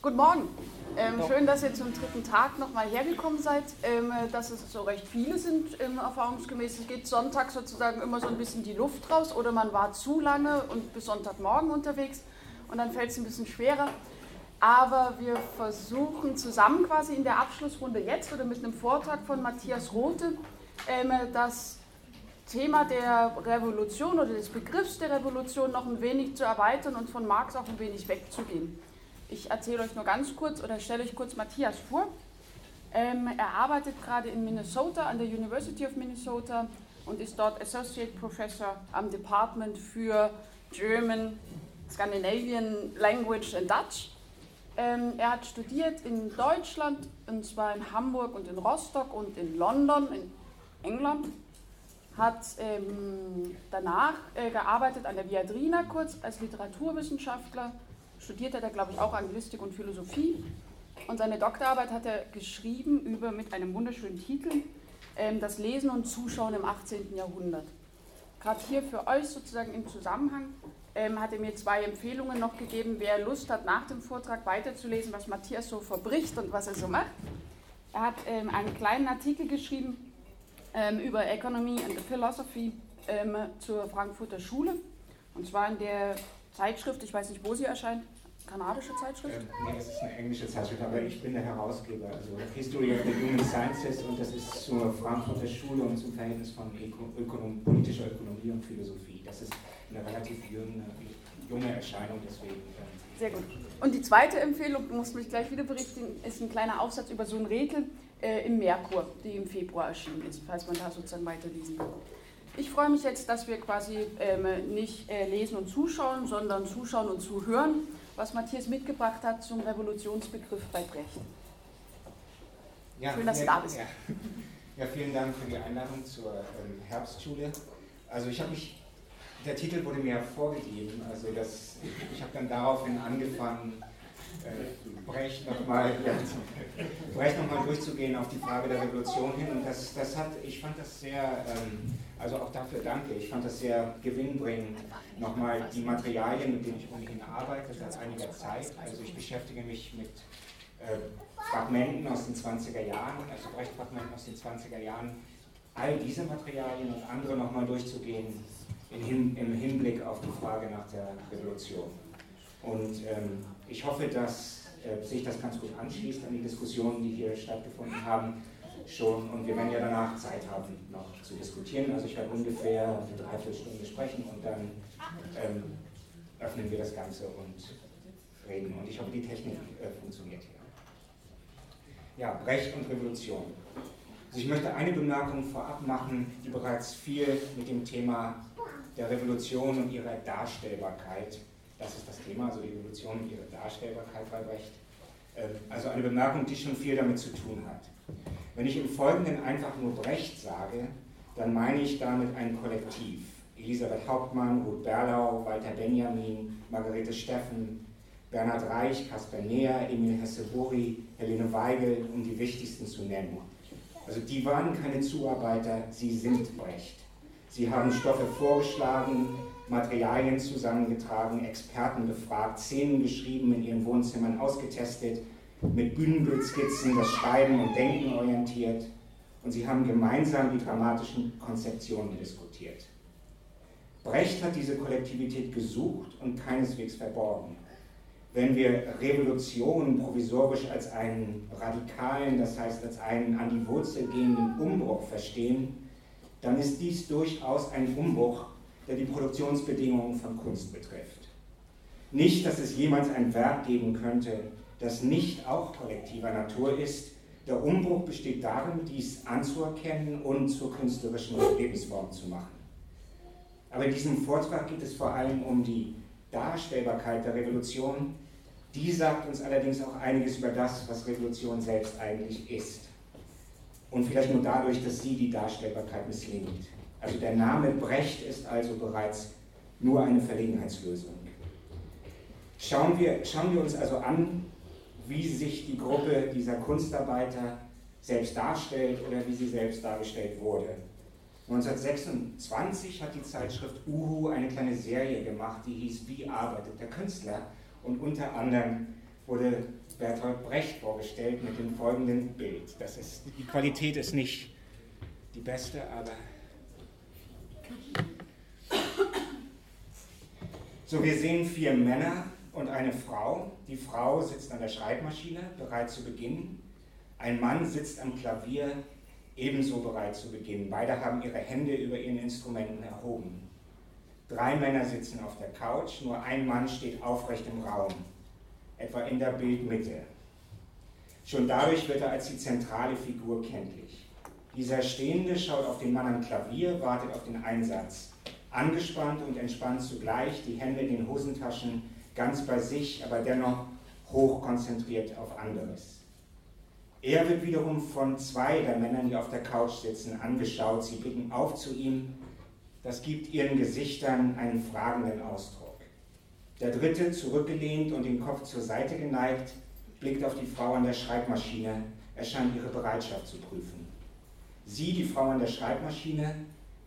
Guten Morgen. Ähm, schön, dass ihr zum dritten Tag nochmal hergekommen seid. Ähm, dass es so recht viele sind, ähm, erfahrungsgemäß. Es geht Sonntag sozusagen immer so ein bisschen die Luft raus oder man war zu lange und bis Sonntagmorgen unterwegs und dann fällt es ein bisschen schwerer. Aber wir versuchen zusammen quasi in der Abschlussrunde jetzt oder mit einem Vortrag von Matthias Rote ähm, das Thema der Revolution oder des Begriffs der Revolution noch ein wenig zu erweitern und von Marx auch ein wenig wegzugehen. Ich erzähle euch nur ganz kurz oder stelle euch kurz Matthias vor. Ähm, er arbeitet gerade in Minnesota an der University of Minnesota und ist dort Associate Professor am Department für German, Scandinavian Language and Dutch. Ähm, er hat studiert in Deutschland, und zwar in Hamburg und in Rostock und in London, in England. Hat ähm, danach äh, gearbeitet an der Viadrina kurz als Literaturwissenschaftler studiert hat er, glaube ich, auch Anglistik und Philosophie. Und seine Doktorarbeit hat er geschrieben über, mit einem wunderschönen Titel, ähm, Das Lesen und Zuschauen im 18. Jahrhundert. Gerade hier für euch sozusagen im Zusammenhang ähm, hat er mir zwei Empfehlungen noch gegeben, wer Lust hat, nach dem Vortrag weiterzulesen, was Matthias so verbricht und was er so macht. Er hat ähm, einen kleinen Artikel geschrieben über Economy and Philosophy zur Frankfurter Schule. Und zwar in der Zeitschrift, ich weiß nicht, wo sie erscheint, kanadische Zeitschrift? Ähm, nee, es ist eine englische Zeitschrift, aber ich bin der Herausgeber, also History of the Human Sciences und das ist zur Frankfurter Schule und zum Verhältnis von Ökonom politischer Ökonomie und Philosophie. Das ist eine relativ junge, junge Erscheinung, deswegen. Ähm, Sehr gut. Und die zweite Empfehlung, muss mich gleich wieder berichten, ist ein kleiner Aufsatz über so ein Räkel äh, im Merkur, die im Februar erschienen ist, falls man da sozusagen weiterlesen will. Ich freue mich jetzt, dass wir quasi ähm, nicht äh, lesen und zuschauen, sondern zuschauen und zuhören, was Matthias mitgebracht hat zum Revolutionsbegriff bei Brecht. Ja, Schön, dass du da bist. Ja. ja. vielen Dank für die Einladung zur ähm, Herbstschule. Also ich habe mich, der Titel wurde mir vorgegeben, also das, ich habe dann daraufhin angefangen, äh, Brecht nochmal noch durchzugehen auf die Frage der Revolution hin. Und das, das hat, ich fand das sehr, ähm, also auch dafür danke, ich fand das sehr gewinnbringend, nochmal die Materialien, mit denen ich ohnehin arbeite seit einiger Zeit. Also ich beschäftige mich mit äh, Fragmenten aus den 20er Jahren, also Brecht-Fragmenten aus den 20er Jahren, all diese Materialien und andere nochmal durchzugehen in, im Hinblick auf die Frage nach der Revolution. Und ähm, ich hoffe, dass äh, sich das ganz gut anschließt an die Diskussionen, die hier stattgefunden haben schon. Und wir werden ja danach Zeit haben, noch zu diskutieren. Also ich werde ungefähr eine Dreiviertelstunde sprechen und dann ähm, öffnen wir das Ganze und reden. Und ich hoffe, die Technik äh, funktioniert hier. Ja, Recht und Revolution. Also ich möchte eine Bemerkung vorab machen, die bereits viel mit dem Thema der Revolution und ihrer Darstellbarkeit das ist das Thema, also die Evolution und ihre Darstellbarkeit bei Brecht. Ähm, also eine Bemerkung, die schon viel damit zu tun hat. Wenn ich im Folgenden einfach nur Brecht sage, dann meine ich damit ein Kollektiv. Elisabeth Hauptmann, Ruth Berlau, Walter Benjamin, Margarete Steffen, Bernhard Reich, Kasper Neher, Emil Hesse-Buri, Helene Weigel, um die wichtigsten zu nennen. Also die waren keine Zuarbeiter, sie sind Brecht. Sie haben Stoffe vorgeschlagen, Materialien zusammengetragen, Experten befragt, Szenen geschrieben, in ihren Wohnzimmern ausgetestet, mit Bühnenbildskizzen das Schreiben und Denken orientiert und sie haben gemeinsam die dramatischen Konzeptionen diskutiert. Brecht hat diese Kollektivität gesucht und keineswegs verborgen. Wenn wir Revolution provisorisch als einen radikalen, das heißt als einen an die Wurzel gehenden Umbruch verstehen, dann ist dies durchaus ein Umbruch, der die Produktionsbedingungen von Kunst betrifft. Nicht, dass es jemals ein Werk geben könnte, das nicht auch kollektiver Natur ist. Der Umbruch besteht darin, dies anzuerkennen und zur künstlerischen Lebensform zu machen. Aber in diesem Vortrag geht es vor allem um die Darstellbarkeit der Revolution. Die sagt uns allerdings auch einiges über das, was Revolution selbst eigentlich ist. Und vielleicht nur dadurch, dass sie die Darstellbarkeit misslingt. Also der Name Brecht ist also bereits nur eine Verlegenheitslösung. Schauen wir, schauen wir uns also an, wie sich die Gruppe dieser Kunstarbeiter selbst darstellt oder wie sie selbst dargestellt wurde. 1926 hat die Zeitschrift Uhu eine kleine Serie gemacht, die hieß Wie arbeitet der Künstler? Und unter anderem wurde Bertolt Brecht vorgestellt mit dem folgenden Bild. Das ist, die Qualität ist nicht die beste, aber. So, wir sehen vier Männer und eine Frau. Die Frau sitzt an der Schreibmaschine, bereit zu beginnen. Ein Mann sitzt am Klavier, ebenso bereit zu beginnen. Beide haben ihre Hände über ihren Instrumenten erhoben. Drei Männer sitzen auf der Couch, nur ein Mann steht aufrecht im Raum, etwa in der Bildmitte. Schon dadurch wird er als die zentrale Figur kenntlich. Dieser Stehende schaut auf den Mann am Klavier, wartet auf den Einsatz. Angespannt und entspannt zugleich, die Hände in den Hosentaschen, ganz bei sich, aber dennoch hochkonzentriert auf anderes. Er wird wiederum von zwei der Männern, die auf der Couch sitzen, angeschaut. Sie blicken auf zu ihm, das gibt ihren Gesichtern einen fragenden Ausdruck. Der dritte, zurückgelehnt und den Kopf zur Seite geneigt, blickt auf die Frau an der Schreibmaschine. Er scheint ihre Bereitschaft zu prüfen. Sie, die Frau an der Schreibmaschine,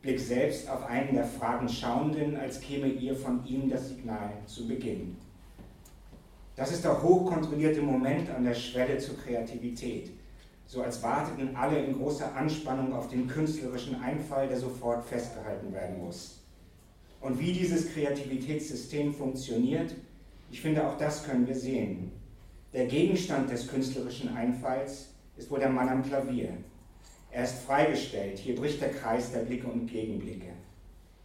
blickt selbst auf einen der Fragen Schauenden, als käme ihr von ihm das Signal zu Beginn. Das ist der hochkontrollierte Moment an der Schwelle zur Kreativität so als warteten alle in großer Anspannung auf den künstlerischen Einfall, der sofort festgehalten werden muss. Und wie dieses Kreativitätssystem funktioniert, ich finde, auch das können wir sehen. Der Gegenstand des künstlerischen Einfalls ist wohl der Mann am Klavier. Er ist freigestellt, hier bricht der Kreis der Blicke und Gegenblicke.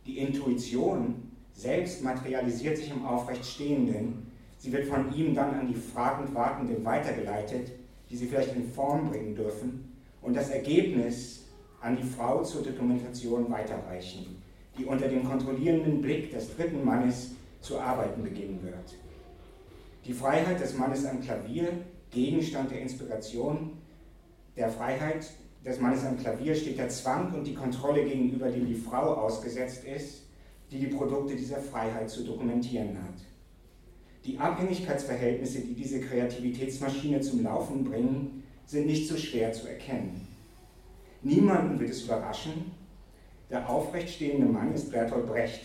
Die Intuition selbst materialisiert sich im Aufrechtstehenden, sie wird von ihm dann an die fragend Wartenden weitergeleitet, die sie vielleicht in Form bringen dürfen und das Ergebnis an die Frau zur Dokumentation weiterreichen, die unter dem kontrollierenden Blick des dritten Mannes zu arbeiten beginnen wird. Die Freiheit des Mannes am Klavier, Gegenstand der Inspiration, der Freiheit des Mannes am Klavier steht der Zwang und die Kontrolle gegenüber, dem die Frau ausgesetzt ist, die die Produkte dieser Freiheit zu dokumentieren hat. Die Abhängigkeitsverhältnisse, die diese Kreativitätsmaschine zum Laufen bringen, sind nicht so schwer zu erkennen. Niemanden wird es überraschen, der aufrechtstehende Mann ist Bertolt Brecht.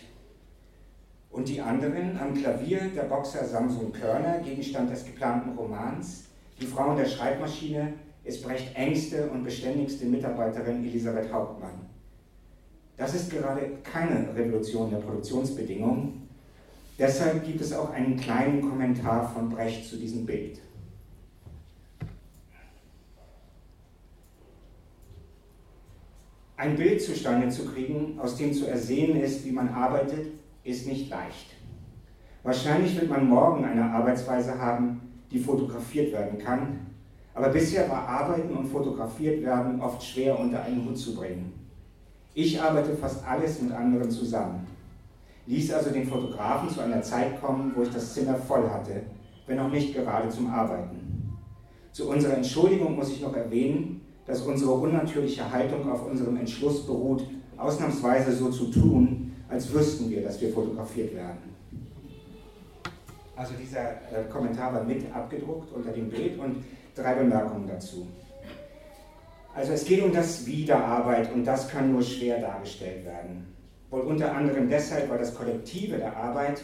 Und die anderen am Klavier der Boxer Samson Körner, Gegenstand des geplanten Romans, die Frau in der Schreibmaschine ist Brecht engste und beständigste Mitarbeiterin Elisabeth Hauptmann. Das ist gerade keine Revolution der Produktionsbedingungen, Deshalb gibt es auch einen kleinen Kommentar von Brecht zu diesem Bild. Ein Bild zustande zu kriegen, aus dem zu ersehen ist, wie man arbeitet, ist nicht leicht. Wahrscheinlich wird man morgen eine Arbeitsweise haben, die fotografiert werden kann, aber bisher war Arbeiten und Fotografiert werden oft schwer unter einen Hut zu bringen. Ich arbeite fast alles mit anderen zusammen ließ also den Fotografen zu einer Zeit kommen, wo ich das Zimmer voll hatte, wenn auch nicht gerade zum Arbeiten. Zu unserer Entschuldigung muss ich noch erwähnen, dass unsere unnatürliche Haltung auf unserem Entschluss beruht, ausnahmsweise so zu tun, als wüssten wir, dass wir fotografiert werden. Also dieser äh, Kommentar war mit abgedruckt unter dem Bild und drei Bemerkungen dazu. Also es geht um das Wiederarbeit und das kann nur schwer dargestellt werden. Wohl unter anderem deshalb, weil das Kollektive der Arbeit,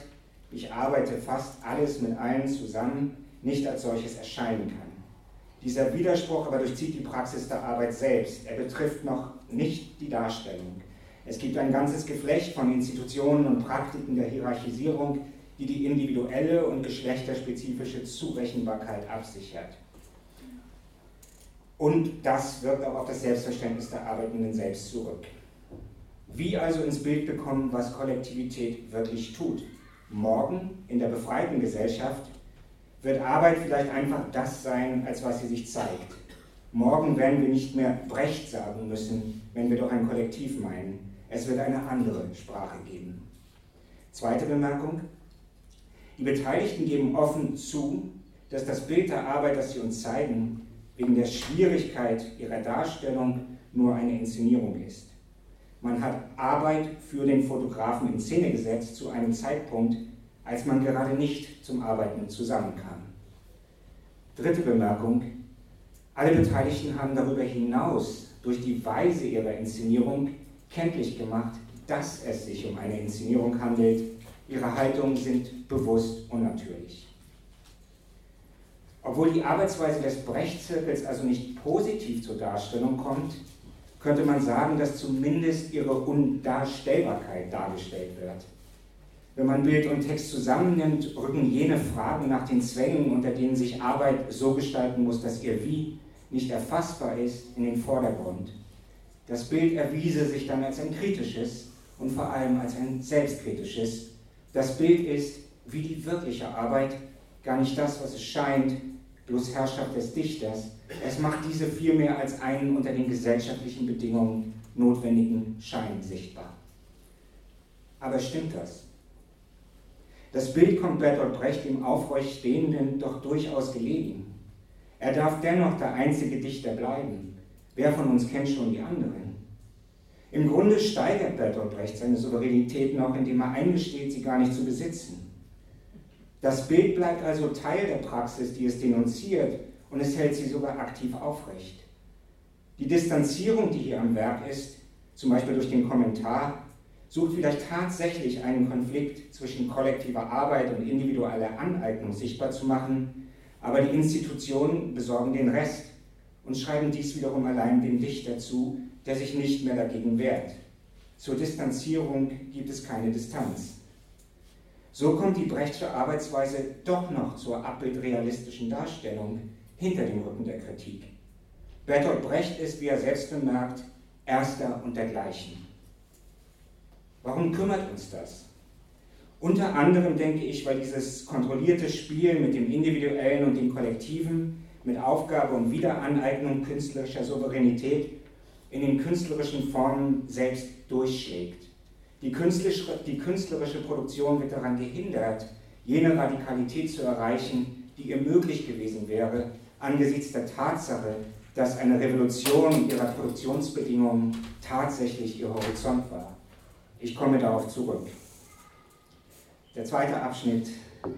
ich arbeite fast alles mit allen zusammen, nicht als solches erscheinen kann. Dieser Widerspruch aber durchzieht die Praxis der Arbeit selbst. Er betrifft noch nicht die Darstellung. Es gibt ein ganzes Geflecht von Institutionen und Praktiken der Hierarchisierung, die die individuelle und geschlechterspezifische Zurechenbarkeit absichert. Und das wirkt auch auf das Selbstverständnis der Arbeitenden selbst zurück. Wie also ins Bild bekommen, was Kollektivität wirklich tut? Morgen in der befreiten Gesellschaft wird Arbeit vielleicht einfach das sein, als was sie sich zeigt. Morgen werden wir nicht mehr Brecht sagen müssen, wenn wir doch ein Kollektiv meinen. Es wird eine andere Sprache geben. Zweite Bemerkung. Die Beteiligten geben offen zu, dass das Bild der Arbeit, das sie uns zeigen, wegen der Schwierigkeit ihrer Darstellung nur eine Inszenierung ist. Man hat Arbeit für den Fotografen in Szene gesetzt zu einem Zeitpunkt, als man gerade nicht zum Arbeiten zusammenkam. Dritte Bemerkung. Alle Beteiligten haben darüber hinaus durch die Weise ihrer Inszenierung kenntlich gemacht, dass es sich um eine Inszenierung handelt. Ihre Haltungen sind bewusst unnatürlich. Obwohl die Arbeitsweise des Brecht-Zirkels also nicht positiv zur Darstellung kommt, könnte man sagen, dass zumindest ihre Undarstellbarkeit dargestellt wird. Wenn man Bild und Text zusammennimmt, rücken jene Fragen nach den Zwängen, unter denen sich Arbeit so gestalten muss, dass ihr Wie nicht erfassbar ist, in den Vordergrund. Das Bild erwiese sich dann als ein kritisches und vor allem als ein selbstkritisches. Das Bild ist, wie die wirkliche Arbeit, gar nicht das, was es scheint, bloß Herrschaft des Dichters. Es macht diese vielmehr als einen unter den gesellschaftlichen Bedingungen notwendigen Schein sichtbar. Aber stimmt das? Das Bild kommt Bertolt Brecht dem aufrecht Stehenden doch durchaus gelegen. Er darf dennoch der einzige Dichter bleiben. Wer von uns kennt schon die anderen? Im Grunde steigert Bertolt Brecht seine Souveränität noch, indem er eingesteht, sie gar nicht zu besitzen. Das Bild bleibt also Teil der Praxis, die es denunziert, und es hält sie sogar aktiv aufrecht. Die Distanzierung, die hier am Werk ist, zum Beispiel durch den Kommentar, sucht vielleicht tatsächlich einen Konflikt zwischen kollektiver Arbeit und individueller Aneignung sichtbar zu machen, aber die Institutionen besorgen den Rest und schreiben dies wiederum allein dem Dichter zu, der sich nicht mehr dagegen wehrt. Zur Distanzierung gibt es keine Distanz. So kommt die Brechtsche Arbeitsweise doch noch zur abbildrealistischen Darstellung hinter dem Rücken der Kritik. Bertolt Brecht ist, wie er selbst bemerkt, erster und dergleichen. Warum kümmert uns das? Unter anderem denke ich, weil dieses kontrollierte Spiel mit dem Individuellen und dem Kollektiven, mit Aufgabe und Wiederaneignung künstlerischer Souveränität in den künstlerischen Formen selbst durchschlägt. Die künstlerische, die künstlerische Produktion wird daran gehindert, jene Radikalität zu erreichen, die ihr möglich gewesen wäre, angesichts der Tatsache, dass eine Revolution ihrer Produktionsbedingungen tatsächlich ihr Horizont war. Ich komme darauf zurück. Der zweite Abschnitt,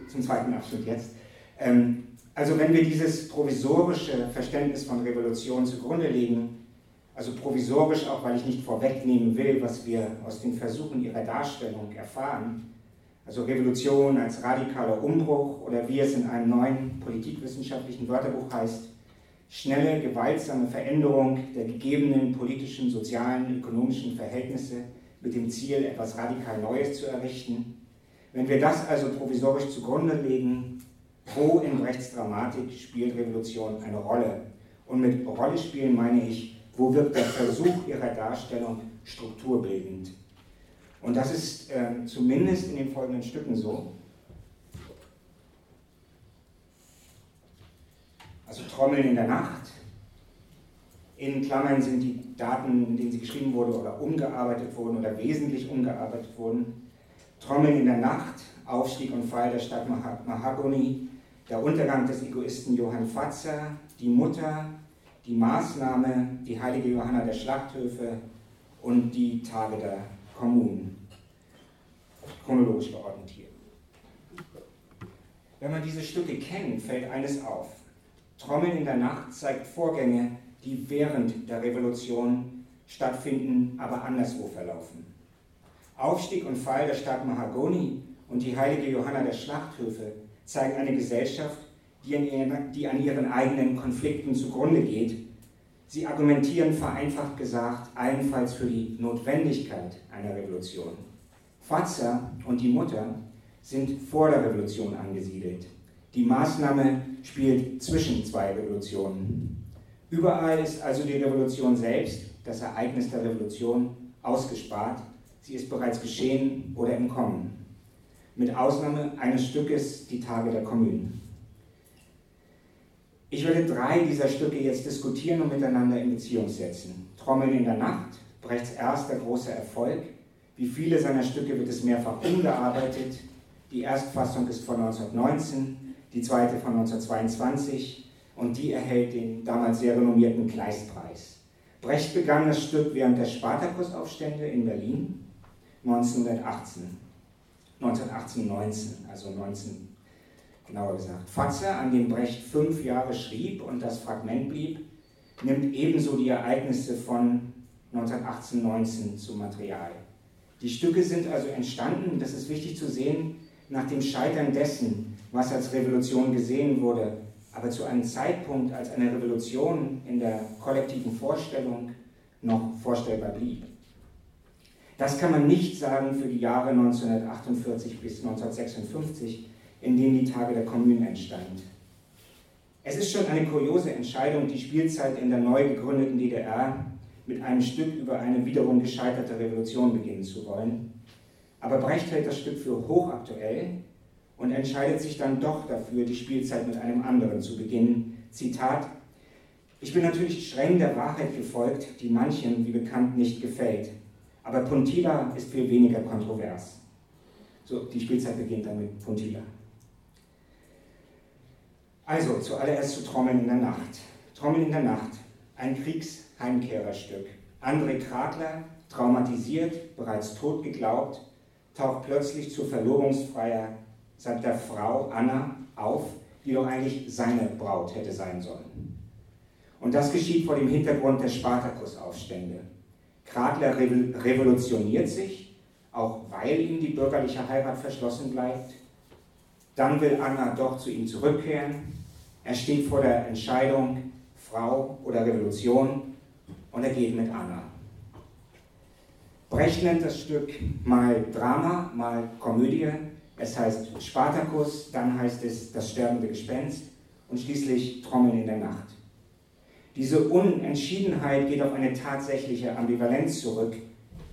zum zweiten Abschnitt jetzt. Ähm, also wenn wir dieses provisorische Verständnis von Revolution zugrunde legen, also provisorisch auch, weil ich nicht vorwegnehmen will, was wir aus den Versuchen ihrer Darstellung erfahren. Also Revolution als radikaler Umbruch oder wie es in einem neuen politikwissenschaftlichen Wörterbuch heißt, schnelle, gewaltsame Veränderung der gegebenen politischen, sozialen, ökonomischen Verhältnisse mit dem Ziel, etwas radikal Neues zu errichten. Wenn wir das also provisorisch zugrunde legen, wo in Rechtsdramatik spielt Revolution eine Rolle? Und mit Rolle spielen meine ich, wo wirkt der Versuch ihrer Darstellung strukturbildend? Und das ist äh, zumindest in den folgenden Stücken so. Also Trommeln in der Nacht. In Klammern sind die Daten, in denen sie geschrieben wurde oder umgearbeitet wurden oder wesentlich umgearbeitet wurden. Trommeln in der Nacht, Aufstieg und Fall der Stadt Mahagoni, der Untergang des Egoisten Johann Fatzer, die Mutter, die Maßnahme, die heilige Johanna der Schlachthöfe und die Tage der Kommunen. Chronologisch geordnet hier. Wenn man diese Stücke kennt, fällt eines auf. Trommeln in der Nacht zeigt Vorgänge, die während der Revolution stattfinden, aber anderswo verlaufen. Aufstieg und Fall der Stadt Mahagoni und die heilige Johanna der Schlachthöfe zeigen eine Gesellschaft, die an, ihren, eigenen Konflikten zugrunde geht. Sie argumentieren vereinfacht gesagt allenfalls für die Notwendigkeit einer Revolution. Fatzer und die Mutter sind vor der Revolution angesiedelt. Die Maßnahme spielt zwischen zwei Revolutionen. Überall ist also die Revolution selbst, das Ereignis der Revolution, ausgespart. Sie ist bereits geschehen oder im Kommen. Mit Ausnahme eines Stückes Die Tage der Kommunen. Ich werde drei dieser Stücke jetzt diskutieren und miteinander in Beziehung setzen. Trommeln in der Nacht, Brechts erster großer Erfolg. Wie viele seiner Stücke wird es mehrfach umgearbeitet. Die Erstfassung ist von 1919, die zweite von 1922 und die erhält den damals sehr renommierten Kleistpreis. Brecht begann das Stück während der Spartakusaufstände in Berlin 1918. 1918, 19, also 19 genauer gesagt. Fatzer, an dem Brecht fünf Jahre schrieb und das Fragment blieb, nimmt ebenso die Ereignisse von 1918-19 zum Material. Die Stücke sind also entstanden, das ist wichtig zu sehen, nach dem Scheitern dessen, was als Revolution gesehen wurde, aber zu einem Zeitpunkt, als eine Revolution in der kollektiven Vorstellung noch vorstellbar blieb. Das kann man nicht sagen für die Jahre 1948 bis 1956, in denen die Tage der Kommunen entstand. Es ist schon eine kuriose Entscheidung, die Spielzeit in der neu gegründeten DDR mit einem Stück über eine wiederum gescheiterte Revolution beginnen zu wollen. Aber Brecht hält das Stück für hochaktuell und entscheidet sich dann doch dafür, die Spielzeit mit einem anderen zu beginnen. Zitat, ich bin natürlich streng der Wahrheit gefolgt, die manchen, wie bekannt, nicht gefällt. Aber Puntila ist viel weniger kontrovers. So, die Spielzeit beginnt dann mit Puntila. Also, zuallererst zu Trommeln in der Nacht. Trommeln in der Nacht, ein Kriegsheimkehrerstück. André Krakler, traumatisiert, bereits tot geglaubt, taucht plötzlich zur Verlobungsfeier der Frau Anna auf, die doch eigentlich seine Braut hätte sein sollen. Und das geschieht vor dem Hintergrund der Spartakusaufstände. Krakler revolutioniert sich, auch weil ihm die bürgerliche Heirat verschlossen bleibt. Dann will Anna doch zu ihm zurückkehren. Er steht vor der Entscheidung, Frau oder Revolution, und er geht mit Anna. Brecht nennt das Stück mal Drama, mal Komödie. Es heißt Spartacus, dann heißt es Das sterbende Gespenst und schließlich Trommeln in der Nacht. Diese Unentschiedenheit geht auf eine tatsächliche Ambivalenz zurück.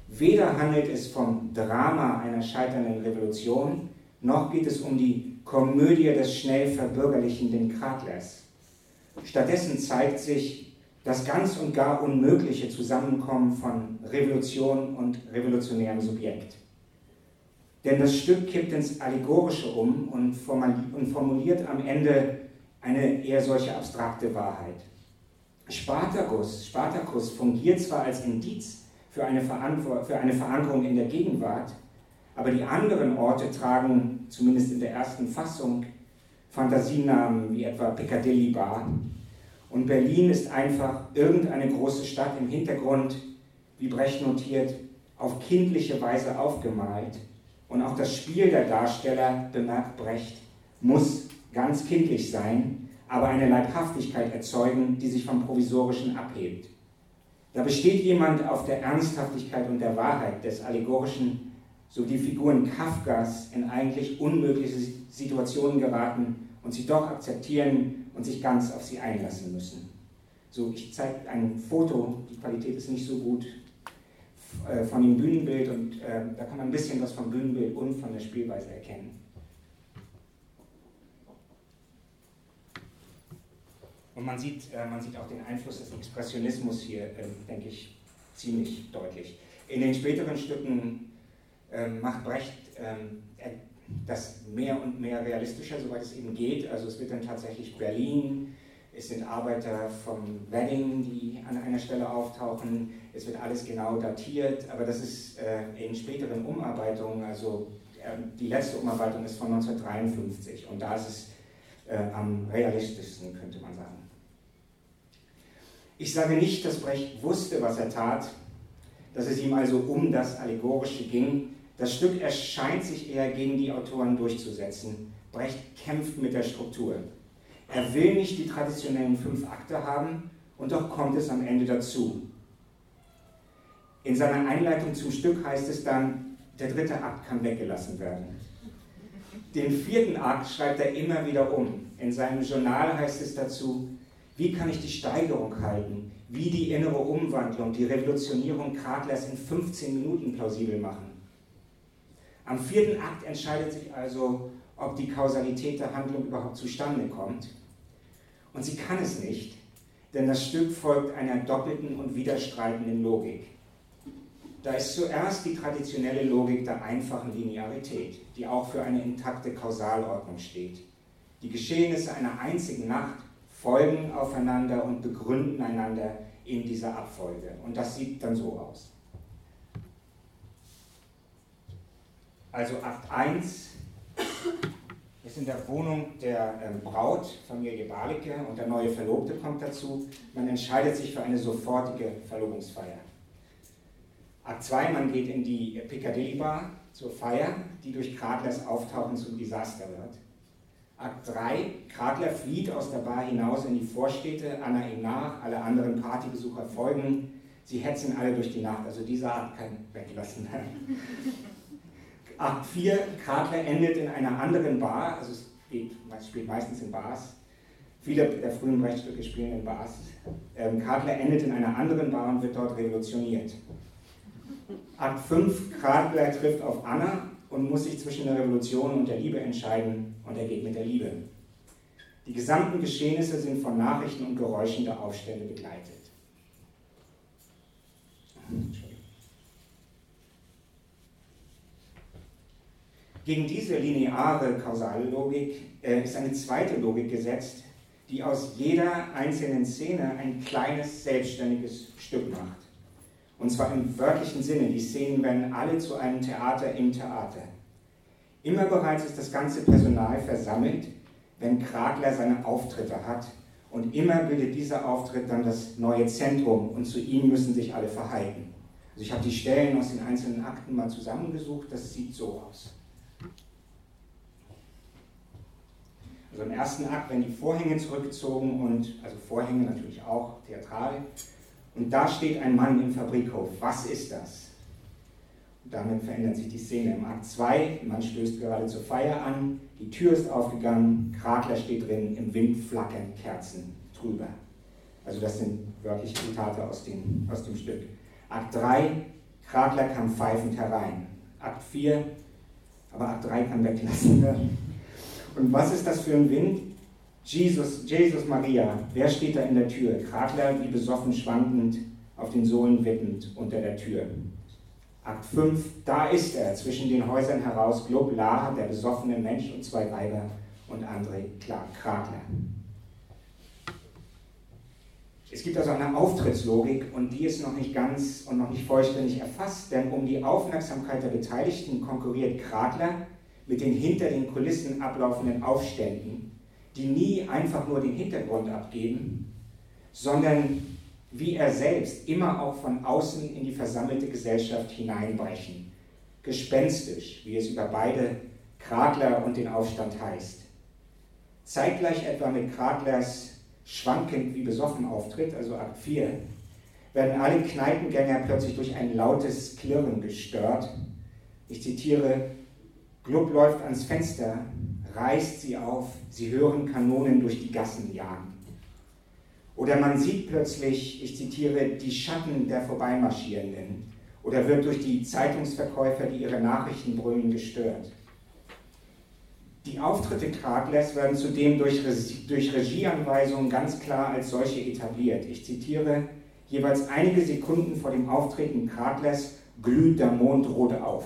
Weder handelt es vom Drama einer scheiternden Revolution, noch geht es um die Komödie des schnell verbürgerlichenden Kratlers. Stattdessen zeigt sich das ganz und gar unmögliche Zusammenkommen von Revolution und revolutionärem Subjekt. Denn das Stück kippt ins Allegorische um und formuliert am Ende eine eher solche abstrakte Wahrheit. Spartacus, Spartacus fungiert zwar als Indiz für eine, für eine Verankerung in der Gegenwart, aber die anderen Orte tragen, zumindest in der ersten Fassung, Fantasienamen wie etwa Piccadilly Bar. Und Berlin ist einfach irgendeine große Stadt im Hintergrund, wie Brecht notiert, auf kindliche Weise aufgemalt. Und auch das Spiel der Darsteller, bemerkt Brecht, muss ganz kindlich sein, aber eine Leibhaftigkeit erzeugen, die sich vom Provisorischen abhebt. Da besteht jemand auf der Ernsthaftigkeit und der Wahrheit des Allegorischen, so die Figuren Kafkas in eigentlich unmögliche Situationen geraten und sie doch akzeptieren und sich ganz auf sie einlassen müssen. So, ich zeige ein Foto, die Qualität ist nicht so gut, äh, von dem Bühnenbild und äh, da kann man ein bisschen was vom Bühnenbild und von der Spielweise erkennen. Und man sieht, äh, man sieht auch den Einfluss des Expressionismus hier, äh, denke ich, ziemlich deutlich. In den späteren Stücken äh, macht Brecht ähm, das mehr und mehr realistischer, soweit es eben geht. Also es wird dann tatsächlich Berlin, es sind Arbeiter vom Wedding, die an einer Stelle auftauchen, es wird alles genau datiert, aber das ist äh, in späteren Umarbeitungen, also äh, die letzte Umarbeitung ist von 1953 und da ist es äh, am realistischsten, könnte man sagen. Ich sage nicht, dass Brecht wusste, was er tat, dass es ihm also um das Allegorische ging. Das Stück erscheint sich eher gegen die Autoren durchzusetzen. Brecht kämpft mit der Struktur. Er will nicht die traditionellen fünf Akte haben und doch kommt es am Ende dazu. In seiner Einleitung zum Stück heißt es dann, der dritte Akt kann weggelassen werden. Den vierten Akt schreibt er immer wieder um. In seinem Journal heißt es dazu, wie kann ich die Steigerung halten? Wie die innere Umwandlung, die Revolutionierung Kratlers in 15 Minuten plausibel machen? Am vierten Akt entscheidet sich also, ob die Kausalität der Handlung überhaupt zustande kommt. Und sie kann es nicht, denn das Stück folgt einer doppelten und widerstreitenden Logik. Da ist zuerst die traditionelle Logik der einfachen Linearität, die auch für eine intakte Kausalordnung steht. Die Geschehnisse einer einzigen Nacht folgen aufeinander und begründen einander in dieser Abfolge. Und das sieht dann so aus. Also Akt 1 ist in der Wohnung der ähm, Braut, Familie Balicke, und der neue Verlobte kommt dazu. Man entscheidet sich für eine sofortige Verlobungsfeier. Akt 2, man geht in die Piccadilly Bar zur Feier, die durch Kratlers Auftauchen zum Desaster wird. Akt 3, Kradler flieht aus der Bar hinaus in die Vorstädte, Anna ihm nach, alle anderen Partybesucher folgen, sie hetzen alle durch die Nacht, also dieser Akt kann weglassen werden. Akt 4, Kradler endet in einer anderen Bar, also es geht, spielt meistens in Bars, viele der frühen Brechtstücke spielen in Bars. Ähm, Kradler endet in einer anderen Bar und wird dort revolutioniert. Akt 5, Kradler trifft auf Anna und muss sich zwischen der Revolution und der Liebe entscheiden und er geht mit der Liebe. Die gesamten Geschehnisse sind von Nachrichten und Geräuschen der Aufstände begleitet. Gegen diese lineare Kausallogik äh, ist eine zweite Logik gesetzt, die aus jeder einzelnen Szene ein kleines selbstständiges Stück macht. Und zwar im wörtlichen Sinne. Die Szenen werden alle zu einem Theater im Theater. Immer bereits ist das ganze Personal versammelt, wenn Kragler seine Auftritte hat. Und immer bildet dieser Auftritt dann das neue Zentrum und zu ihm müssen sich alle verhalten. Also ich habe die Stellen aus den einzelnen Akten mal zusammengesucht, das sieht so aus. Also im ersten Akt werden die Vorhänge zurückgezogen und, also Vorhänge natürlich auch theatral, und da steht ein Mann im Fabrikhof. Was ist das? Und damit verändert sich die Szene. Im Akt 2, man stößt gerade zur Feier an, die Tür ist aufgegangen, Krakler steht drin, im Wind flackern Kerzen drüber. Also das sind wörtlich Zitate aus dem, aus dem Stück. Akt 3, Krakler kam pfeifend herein. Akt 4, aber Akt 3 kann weglassen werden. Und was ist das für ein Wind? Jesus, Jesus Maria, wer steht da in der Tür? Krakler wie besoffen schwankend, auf den Sohlen wippend unter der Tür. Akt 5, da ist er, zwischen den Häusern heraus, Glob Laha, der besoffene Mensch und zwei Weiber und André Krakler. Es gibt also eine Auftrittslogik und die ist noch nicht ganz und noch nicht vollständig erfasst, denn um die Aufmerksamkeit der Beteiligten konkurriert Krakler mit den hinter den Kulissen ablaufenden Aufständen die nie einfach nur den Hintergrund abgeben, sondern wie er selbst immer auch von außen in die versammelte Gesellschaft hineinbrechen. Gespenstisch, wie es über beide Krakler und den Aufstand heißt. Zeitgleich etwa mit Kraklers schwankend wie besoffen Auftritt, also Akt 4, werden alle Kneipengänger plötzlich durch ein lautes Klirren gestört. Ich zitiere, Gluck läuft ans Fenster, reißt sie auf, sie hören Kanonen durch die Gassen jagen. Oder man sieht plötzlich, ich zitiere, die Schatten der Vorbeimarschierenden oder wird durch die Zeitungsverkäufer, die ihre Nachrichten brüllen, gestört. Die Auftritte Kraglers werden zudem durch, durch Regieanweisungen ganz klar als solche etabliert. Ich zitiere, jeweils einige Sekunden vor dem Auftreten Kraglers glüht der Mond rot auf.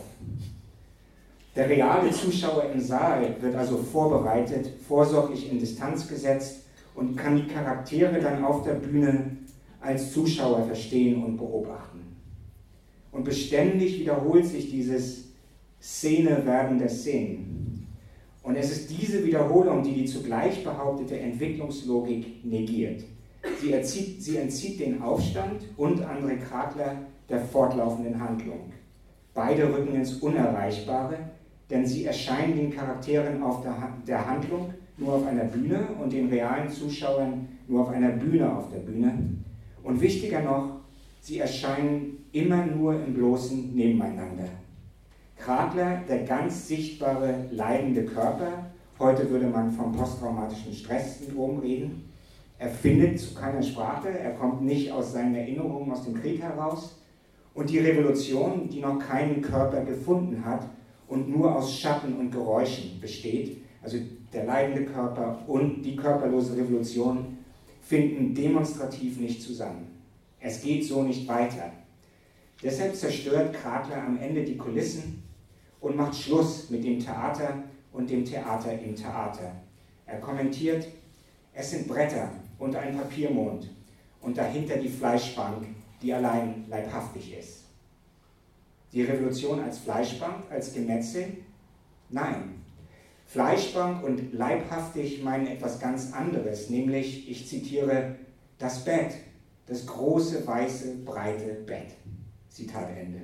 Der reale Zuschauer im Saal wird also vorbereitet, vorsorglich in Distanz gesetzt und kann die Charaktere dann auf der Bühne als Zuschauer verstehen und beobachten. Und beständig wiederholt sich dieses Szene werden der Szenen. Und es ist diese Wiederholung, die die zugleich behauptete Entwicklungslogik negiert. Sie, erzieht, sie entzieht den Aufstand und André Kratler der fortlaufenden Handlung. Beide rücken ins Unerreichbare, denn sie erscheinen den Charakteren auf der, der Handlung nur auf einer Bühne und den realen Zuschauern nur auf einer Bühne auf der Bühne. Und wichtiger noch, sie erscheinen immer nur im bloßen Nebeneinander. Kradler, der ganz sichtbare leidende Körper, heute würde man vom posttraumatischen Stresssyndrom reden, er findet zu keiner Sprache, er kommt nicht aus seinen Erinnerungen aus dem Krieg heraus. Und die Revolution, die noch keinen Körper gefunden hat, und nur aus Schatten und Geräuschen besteht, also der leidende Körper und die körperlose Revolution, finden demonstrativ nicht zusammen. Es geht so nicht weiter. Deshalb zerstört Kratler am Ende die Kulissen und macht Schluss mit dem Theater und dem Theater im Theater. Er kommentiert, es sind Bretter und ein Papiermond und dahinter die Fleischbank, die allein leibhaftig ist. Die Revolution als Fleischbank, als Gemetzel? Nein. Fleischbank und leibhaftig meinen etwas ganz anderes, nämlich, ich zitiere, das Bett, das große, weiße, breite Bett. Zitat Ende.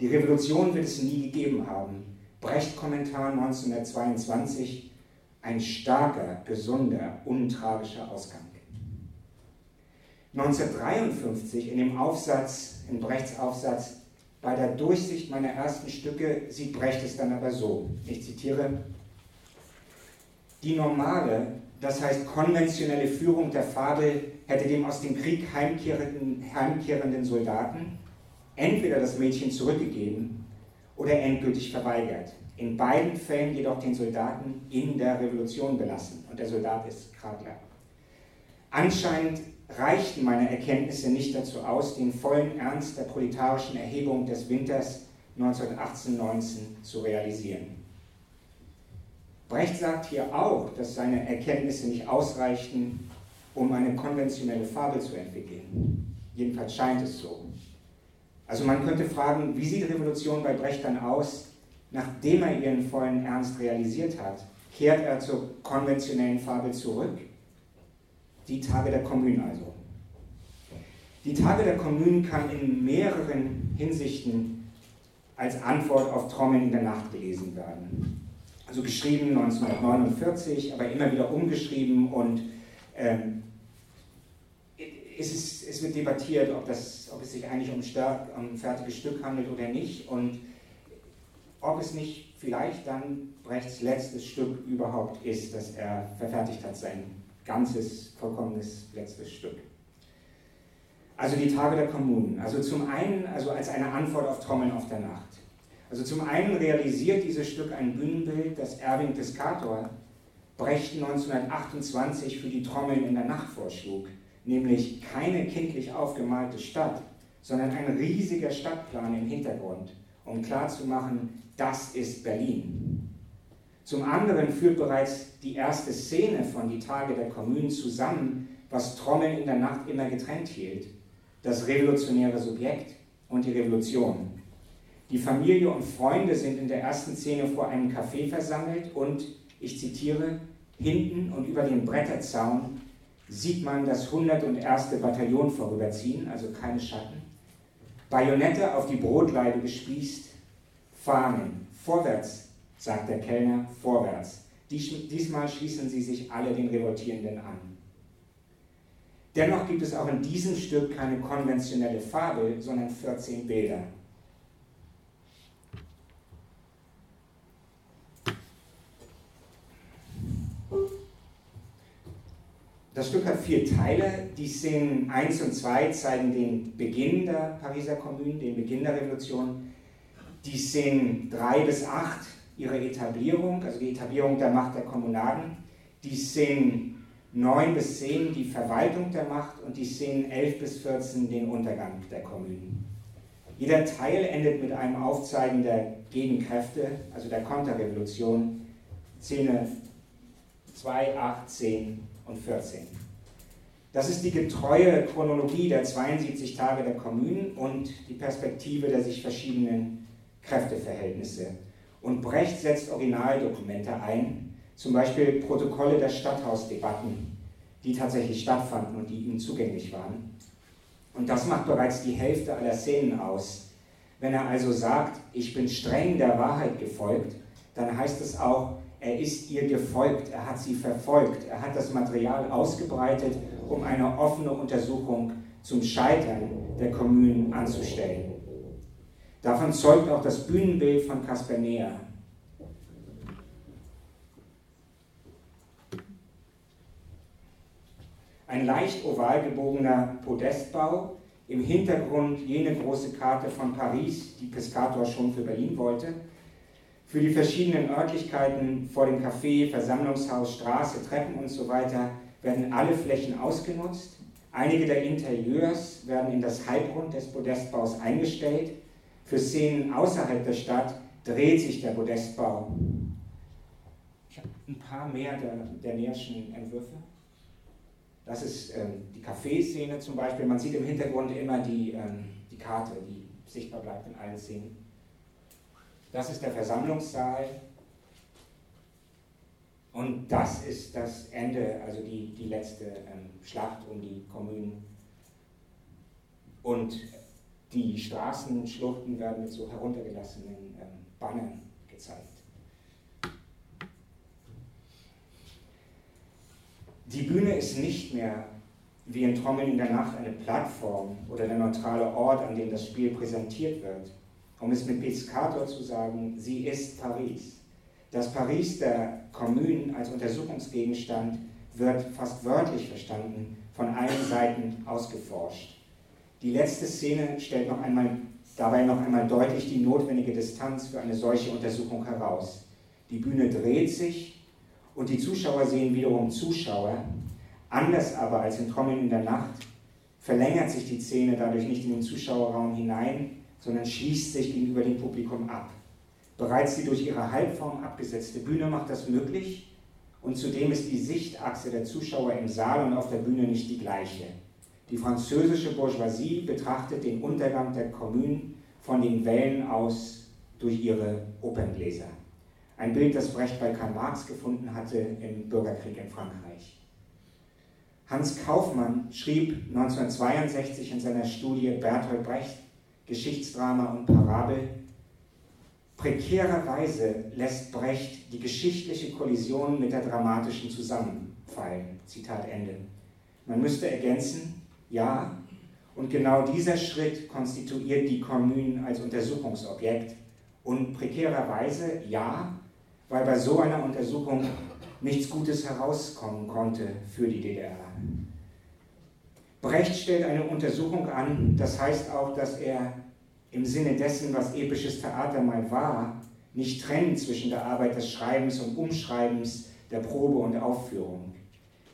Die Revolution wird es nie gegeben haben. Brecht Kommentar 1922, ein starker, gesunder, untragischer Ausgang. 1953 in dem Aufsatz, in Brechts Aufsatz, bei der Durchsicht meiner ersten Stücke sieht Brecht es dann aber so. Ich zitiere, die normale, das heißt konventionelle Führung der Fabel hätte dem aus dem Krieg heimkehrenden, heimkehrenden Soldaten entweder das Mädchen zurückgegeben oder endgültig verweigert. In beiden Fällen jedoch den Soldaten in der Revolution belassen. Und der Soldat ist Kradler. Anscheinend reichten meine Erkenntnisse nicht dazu aus, den vollen Ernst der proletarischen Erhebung des Winters 1918-19 zu realisieren. Brecht sagt hier auch, dass seine Erkenntnisse nicht ausreichten, um eine konventionelle Fabel zu entwickeln. Jedenfalls scheint es so. Also man könnte fragen, wie sieht Revolution bei Brecht dann aus, nachdem er ihren vollen Ernst realisiert hat? Kehrt er zur konventionellen Fabel zurück? Die Tage der Kommunen also. Die Tage der Kommunen kann in mehreren Hinsichten als Antwort auf Trommeln in der Nacht gelesen werden. Also geschrieben 1949, aber immer wieder umgeschrieben und ähm, es, ist, es, wird debattiert, ob, das, ob es sich eigentlich um, stark, um ein fertiges Stück handelt oder nicht und ob es nicht vielleicht dann Brechts letztes Stück überhaupt ist, das er verfertigt hat, sein ganzes, vollkommenes letztes Stück. Also die Tage der Kommunen. Also zum einen, also als eine Antwort auf Trommeln auf der Nacht. Also zum einen realisiert dieses Stück ein Bühnenbild, das Erwin Piscator Brecht 1928 für die Trommeln in der Nacht vorschlug, nämlich keine kindlich aufgemalte Stadt, sondern ein riesiger Stadtplan im Hintergrund, um klarzumachen, das ist Berlin. Zum anderen führt bereits die erste Szene von Die Tage der Kommunen zusammen, was Trommeln in der Nacht immer getrennt hielt. Das revolutionäre Subjekt und die Revolution. Die Familie und Freunde sind in der ersten Szene vor einem Café versammelt und, ich zitiere, hinten und über den Bretterzaun sieht man das 101. Bataillon vorüberziehen, also keine Schatten. Bajonette auf die Brotleibe gespießt, Fahnen, vorwärts sagt der Kellner, vorwärts. Diesmal schließen sie sich alle den Revoltierenden an. Dennoch gibt es auch in diesem Stück keine konventionelle Fabel, sondern 14 Bilder. Das Stück hat vier Teile. Die Szenen 1 und 2 zeigen den Beginn der Pariser Kommune, den Beginn der Revolution. Die Szenen 3 bis 8 ihre Etablierung, also die Etablierung der Macht der Kommunaden, die Szenen 9 bis 10 die Verwaltung der Macht und die Szenen 11 bis 14 den Untergang der Kommunen. Jeder Teil endet mit einem Aufzeigen der Gegenkräfte, also der Konterrevolution, Szene 2, 8, 10 und 14. Das ist die getreue Chronologie der 72 Tage der Kommunen und die Perspektive der sich verschiedenen Kräfteverhältnisse und Brecht setzt Originaldokumente ein, zum Beispiel Protokolle der Stadthausdebatten, die tatsächlich stattfanden und die ihm zugänglich waren. Und das macht bereits die Hälfte aller Szenen aus. Wenn er also sagt, ich bin streng der Wahrheit gefolgt, dann heißt es auch, er ist ihr gefolgt, er hat sie verfolgt, er hat das Material ausgebreitet, um eine offene Untersuchung zum Scheitern der Kommunen anzustellen. Davon zeugt auch das Bühnenbild von Caspar Neher. Ein leicht oval gebogener Podestbau, im Hintergrund jene große Karte von Paris, die Piscator schon für Berlin wollte. Für die verschiedenen Örtlichkeiten vor dem Café, Versammlungshaus, Straße, Treppen und so weiter werden alle Flächen ausgenutzt. Einige der Interieurs werden in das Halbrund des Podestbaus eingestellt für Szenen außerhalb der Stadt dreht sich der Podestbau. Ich habe ein paar mehr der, der Näherschen Entwürfe. Das ist ähm, die Café-Szene zum Beispiel. Man sieht im Hintergrund immer die, ähm, die Karte, die sichtbar bleibt in allen Szenen. Das ist der Versammlungssaal. Und das ist das Ende, also die, die letzte ähm, Schlacht um die Kommunen. Und die Straßenschluchten werden mit so heruntergelassenen ähm, Bannern gezeigt. Die Bühne ist nicht mehr wie in Trommeln in der Nacht eine Plattform oder der neutrale Ort, an dem das Spiel präsentiert wird. Um es mit Piscator zu sagen, sie ist Paris. Das Paris der Kommunen als Untersuchungsgegenstand wird fast wörtlich verstanden, von allen Seiten ausgeforscht. Die letzte Szene stellt noch einmal, dabei noch einmal deutlich die notwendige Distanz für eine solche Untersuchung heraus. Die Bühne dreht sich und die Zuschauer sehen wiederum Zuschauer, Anders aber als in Trommeln in der Nacht verlängert sich die Szene dadurch nicht in den Zuschauerraum hinein, sondern schließt sich gegenüber dem Publikum ab. Bereits die durch ihre Halbform abgesetzte Bühne macht das möglich und zudem ist die Sichtachse der Zuschauer im Saal und auf der Bühne nicht die gleiche. Die französische Bourgeoisie betrachtet den Untergang der Kommune von den Wellen aus durch ihre Operngläser. Ein Bild, das Brecht bei Karl Marx gefunden hatte im Bürgerkrieg in Frankreich. Hans Kaufmann schrieb 1962 in seiner Studie Bertolt Brecht, Geschichtsdrama und Parabel, prekärerweise lässt Brecht die geschichtliche Kollision mit der dramatischen zusammenfallen. Zitat Ende. Man müsste ergänzen, ja, und genau dieser Schritt konstituiert die Kommune als Untersuchungsobjekt. Und prekärerweise, ja, weil bei so einer Untersuchung nichts Gutes herauskommen konnte für die DDR. Brecht stellt eine Untersuchung an, das heißt auch, dass er im Sinne dessen, was episches Theater mal war, nicht trennt zwischen der Arbeit des Schreibens und Umschreibens, der Probe und Aufführung.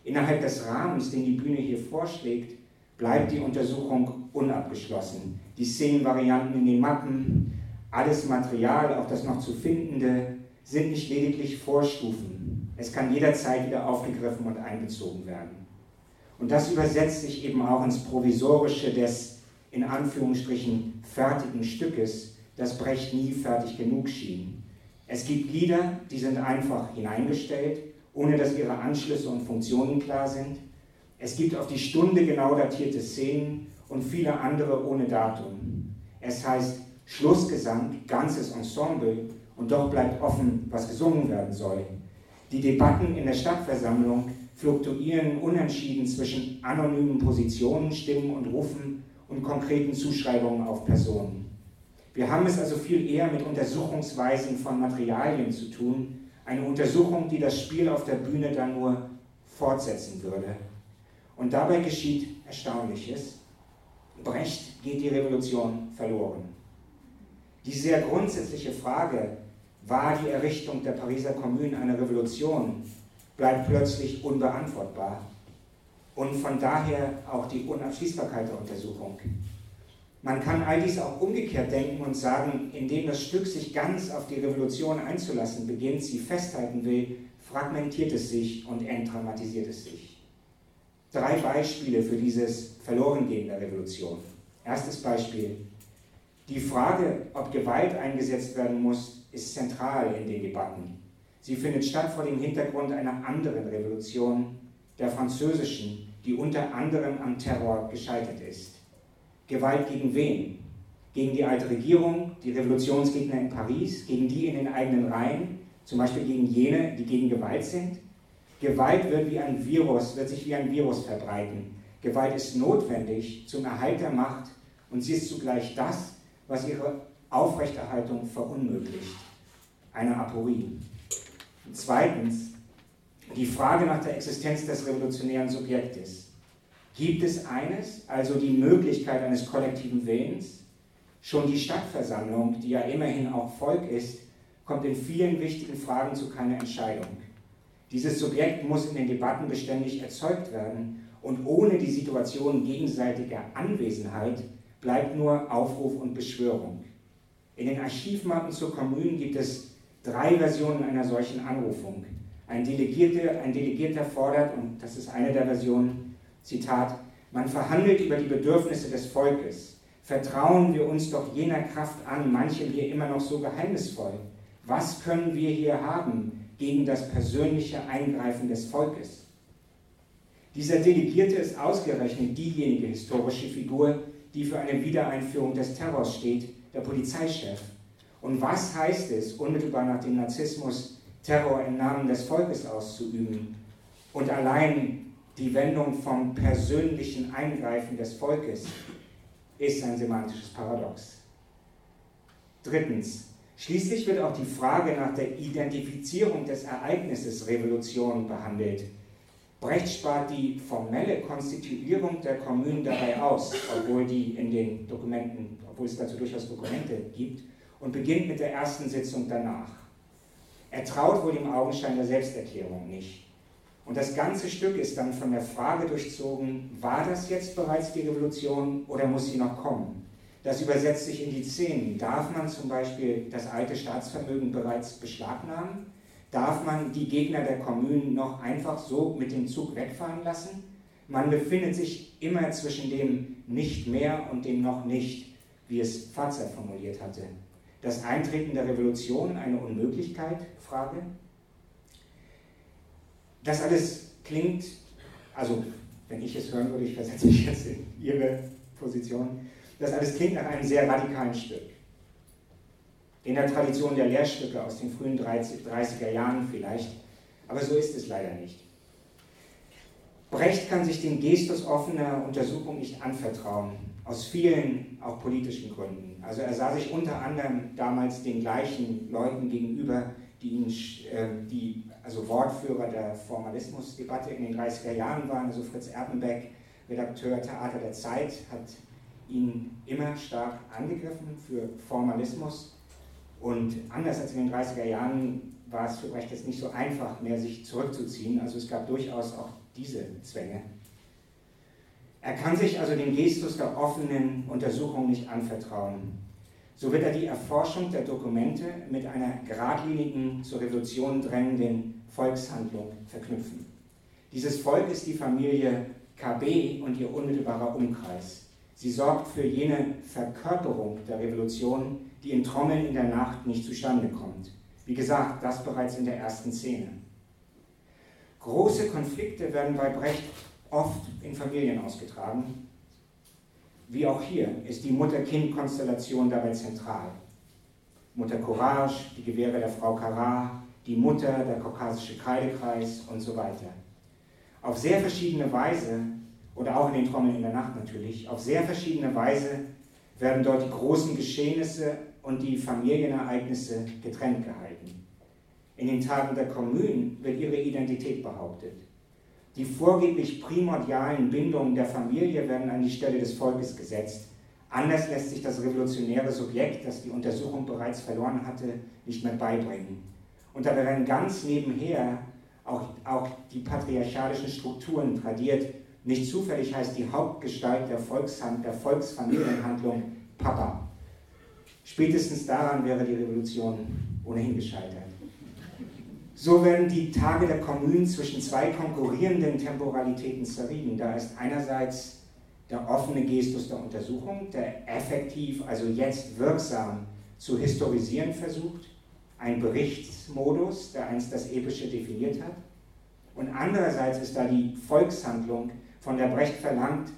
Innerhalb des Rahmens, den die Bühne hier vorschlägt, bleibt die Untersuchung unabgeschlossen. Die Szenenvarianten in den Mappen, alles Material, auch das noch zu findende, sind nicht lediglich Vorstufen. Es kann jederzeit wieder aufgegriffen und einbezogen werden. Und das übersetzt sich eben auch ins Provisorische des in Anführungsstrichen fertigen Stückes, das Brecht nie fertig genug schien. Es gibt Lieder, die sind einfach hineingestellt, ohne dass ihre Anschlüsse und Funktionen klar sind. Es gibt auf die Stunde genau datierte Szenen und viele andere ohne Datum. Es heißt Schlussgesang, ganzes Ensemble und doch bleibt offen, was gesungen werden soll. Die Debatten in der Stadtversammlung fluktuieren unentschieden zwischen anonymen Positionen, Stimmen und Rufen und konkreten Zuschreibungen auf Personen. Wir haben es also viel eher mit Untersuchungsweisen von Materialien zu tun, eine Untersuchung, die das Spiel auf der Bühne dann nur fortsetzen würde. Und dabei geschieht Erstaunliches. Brecht geht die Revolution verloren. Die sehr grundsätzliche Frage, war die Errichtung der Pariser Kommune eine Revolution, bleibt plötzlich unbeantwortbar. Und von daher auch die Unabschließbarkeit der Untersuchung. Man kann all dies auch umgekehrt denken und sagen, indem das Stück sich ganz auf die Revolution einzulassen beginnt, sie festhalten will, fragmentiert es sich und entdramatisiert es sich. Drei Beispiele für dieses Verlorengehen der Revolution. Erstes Beispiel. Die Frage, ob Gewalt eingesetzt werden muss, ist zentral in den Debatten. Sie findet statt vor dem Hintergrund einer anderen Revolution, der französischen, die unter anderem am Terror gescheitert ist. Gewalt gegen wen? Gegen die alte Regierung, die Revolutionsgegner in Paris, gegen die in den eigenen Reihen, zum Beispiel gegen jene, die gegen Gewalt sind? Gewalt wird wie ein Virus, wird sich wie ein Virus verbreiten. Gewalt ist notwendig zum Erhalt der Macht und sie ist zugleich das, was ihre Aufrechterhaltung verunmöglicht. Eine Aporie. Zweitens, die Frage nach der Existenz des revolutionären Subjektes. Gibt es eines, also die Möglichkeit eines kollektiven Willens? Schon die Stadtversammlung, die ja immerhin auch Volk ist, kommt in vielen wichtigen Fragen zu keiner Entscheidung. Dieses Subjekt muss in den Debatten beständig erzeugt werden und ohne die Situation gegenseitiger Anwesenheit bleibt nur Aufruf und Beschwörung. In den Archivmappen zur Kommune gibt es drei Versionen einer solchen Anrufung. Ein Delegierter, ein Delegierter fordert, und das ist eine der Versionen, Zitat, man verhandelt über die Bedürfnisse des Volkes. Vertrauen wir uns doch jener Kraft an, manchem hier immer noch so geheimnisvoll. Was können wir hier haben gegen das persönliche Eingreifen des Volkes? Dieser Delegierte ist ausgerechnet diejenige historische Figur, die für eine Wiedereinführung des Terrors steht, der Polizeichef. Und was heißt es, unmittelbar nach dem Narzissmus Terror im Namen des Volkes auszuüben? Und allein die Wendung vom persönlichen Eingreifen des Volkes, ist ein semantisches Paradox. Drittens, schließlich wird auch die Frage nach der Identifizierung des Ereignisses Revolution behandelt. Brecht spart die formelle Konstituierung der Kommunen dabei aus, obwohl die in den Dokumenten, obwohl es dazu durchaus Dokumente gibt, und beginnt mit der ersten Sitzung danach. Er traut wohl dem Augenschein der Selbsterklärung nicht. Und das ganze Stück ist dann von der Frage durchzogen, war das jetzt bereits die Revolution oder muss sie noch kommen? Das übersetzt sich in die Szenen. Darf man zum Beispiel das alte Staatsvermögen bereits beschlagnahmen? Darf man die Gegner der Kommunen noch einfach so mit dem Zug wegfahren lassen? Man befindet sich immer zwischen dem nicht mehr und dem noch nicht, wie es Fazer formuliert hatte. Das Eintreten der Revolution eine Unmöglichkeit? Frage. Das alles klingt, also wenn ich es hören würde, ich versetze mich jetzt in Ihre Position, das alles klingt nach einem sehr radikalen Stück. In der Tradition der Lehrstücke aus den frühen 30er Jahren vielleicht, aber so ist es leider nicht. Brecht kann sich den Gestus offener Untersuchung nicht anvertrauen, aus vielen auch politischen Gründen. Also er sah sich unter anderem damals den gleichen Leuten gegenüber, die, ihn, äh, die also Wortführer der Formalismusdebatte in den 30er Jahren waren. Also Fritz Erpenbeck, Redakteur Theater der Zeit, hat ihn immer stark angegriffen für Formalismus. Und anders als in den 30er Jahren war es für Brecht jetzt nicht so einfach mehr, sich zurückzuziehen. Also es gab durchaus auch diese Zwänge. Er kann sich also dem Gestus der offenen Untersuchung nicht anvertrauen. So wird er die Erforschung der Dokumente mit einer geradlinigen, zur Revolution drängenden Volkshandlung verknüpfen. Dieses Volk ist die Familie KB und ihr unmittelbarer Umkreis. Sie sorgt für jene Verkörperung der Revolution, die in Trommeln in der Nacht nicht zustande kommt. Wie gesagt, das bereits in der ersten Szene. Große Konflikte werden bei Brecht oft in Familien ausgetragen, wie auch hier ist die Mutter-Kind-Konstellation dabei zentral. Mutter Courage, die Gewehre der Frau Carrar, die Mutter, der kaukasische Kreidekreis und so weiter. Auf sehr verschiedene Weise, oder auch in den Trommeln in der Nacht natürlich, auf sehr verschiedene Weise werden dort die großen Geschehnisse und die Familienereignisse getrennt gehalten. In den Tagen der Kommunen wird ihre Identität behauptet. Die vorgeblich primordialen Bindungen der Familie werden an die Stelle des Volkes gesetzt. Anders lässt sich das revolutionäre Subjekt, das die Untersuchung bereits verloren hatte, nicht mehr beibringen. Und da werden ganz nebenher auch, auch die patriarchalischen Strukturen tradiert. Nicht zufällig heißt die Hauptgestalt der Volkshand, der Volksfamilienhandlung Papa. Spätestens daran wäre die Revolution ohnehin gescheitert. So werden die Tage der Kommunen zwischen zwei konkurrierenden Temporalitäten zerrieben. Da ist einerseits der offene Gestus der Untersuchung, der effektiv, also jetzt wirksam zu historisieren versucht, ein Berichtsmodus, der einst das Epische definiert hat. Und andererseits ist da die Volkshandlung, von der Brecht verlangt,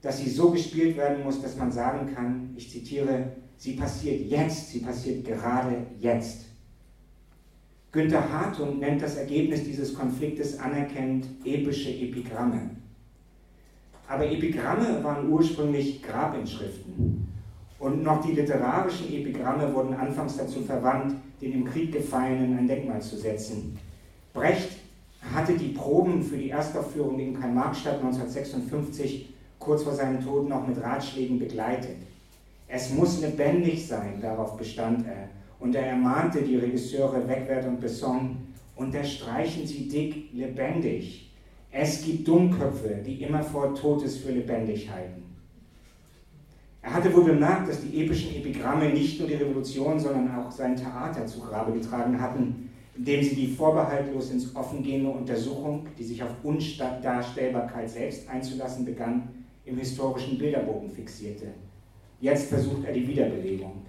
dass sie so gespielt werden muss, dass man sagen kann, ich zitiere, sie passiert jetzt, sie passiert gerade jetzt. Günther Hartung nennt das Ergebnis dieses Konfliktes anerkennend epische Epigramme. Aber Epigramme waren ursprünglich Grabinschriften. Und noch die literarischen Epigramme wurden anfangs dazu verwandt, den im Krieg Gefallenen ein Denkmal zu setzen. Brecht hatte die Proben für die Erstaufführung in Karl-Marx-Stadt 1956 kurz vor seinem Tod noch mit Ratschlägen begleitet. Es muss lebendig sein, darauf bestand er und er ermahnte die Regisseure Wegwert und Besson, unterstreichen Sie dick lebendig. Es gibt Dummköpfe, die immer vor Todes für lebendig halten. Er hatte wohl bemerkt, dass die epischen Epigramme nicht nur die Revolution, sondern auch sein Theater zu Grabe getragen hatten, indem sie die vorbehaltlos ins Offengehende Untersuchung, die sich auf Undarstellbarkeit selbst einzulassen begann, im historischen Bilderbogen fixierte. Jetzt versucht er die Wiederbelebung.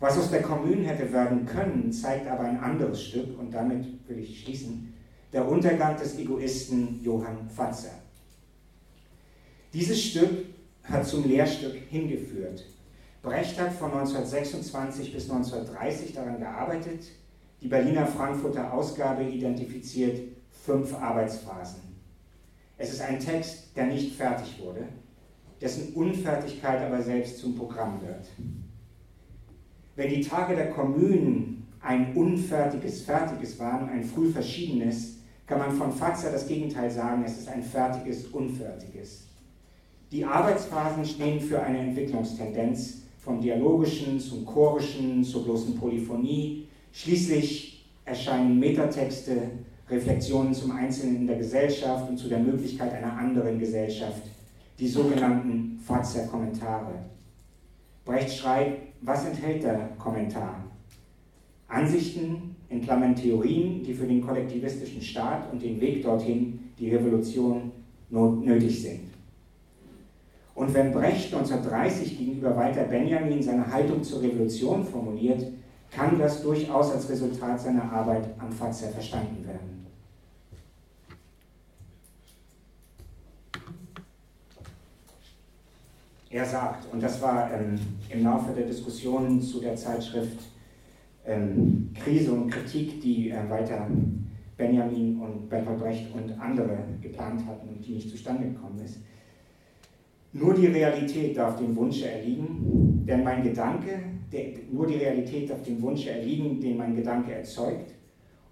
Was aus der Kommune hätte werden können, zeigt aber ein anderes Stück, und damit will ich schließen, der Untergang des Egoisten Johann Fatzer. Dieses Stück hat zum Lehrstück hingeführt. Brecht hat von 1926 bis 1930 daran gearbeitet. Die Berliner Frankfurter Ausgabe identifiziert fünf Arbeitsphasen. Es ist ein Text, der nicht fertig wurde, dessen Unfertigkeit aber selbst zum Programm wird. Wenn die Tage der Kommunen ein unfertiges Fertiges waren, ein früh verschiedenes, kann man von Fatzer das Gegenteil sagen, es ist ein fertiges Unfertiges. Die Arbeitsphasen stehen für eine Entwicklungstendenz vom Dialogischen zum Chorischen zur bloßen Polyphonie. Schließlich erscheinen Metatexte, Reflexionen zum Einzelnen in der Gesellschaft und zu der Möglichkeit einer anderen Gesellschaft, die sogenannten Fatzer-Kommentare. Brecht schreibt, was enthält der Kommentar? Ansichten, in Klammern Theorien, die für den kollektivistischen Staat und den Weg dorthin, die Revolution, nötig sind. Und wenn Brecht 1930 gegenüber Walter Benjamin seine Haltung zur Revolution formuliert, kann das durchaus als Resultat seiner Arbeit am Fatzer verstanden werden. Er sagt, und das war ähm, im Laufe der Diskussionen zu der Zeitschrift ähm, Krise und Kritik, die äh, Walter Benjamin und Bertolt Brecht und andere geplant hatten und die nicht zustande gekommen ist. Nur die Realität darf dem Wunsche erliegen, denn mein Gedanke, nur die Realität darf dem Wunsche erliegen, den mein Gedanke erzeugt